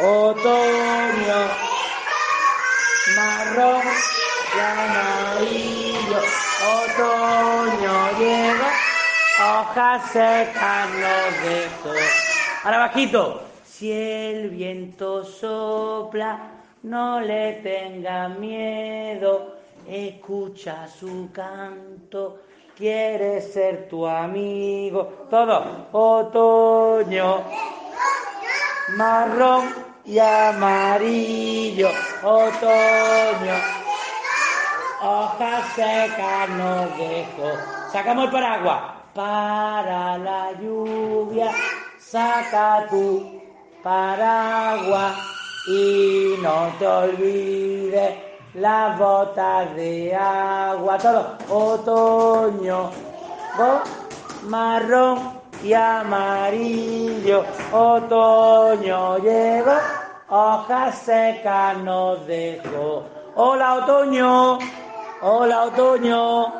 otoño, marrón y amarillo, otoño llega, hojas secas nos dejó. Ahora bajito. Si el viento sopla, no le tenga miedo, escucha su canto, quiere ser tu amigo. Todo, otoño, marrón y amarillo, otoño, hojas secas nos dejó. Sacamos el paraguas. Para la lluvia, saca tu paraguas. Y no te olvides las botas de agua, todo. Otoño, marrón y amarillo, otoño llegó, hojas secas nos dejó. Hola otoño, hola otoño.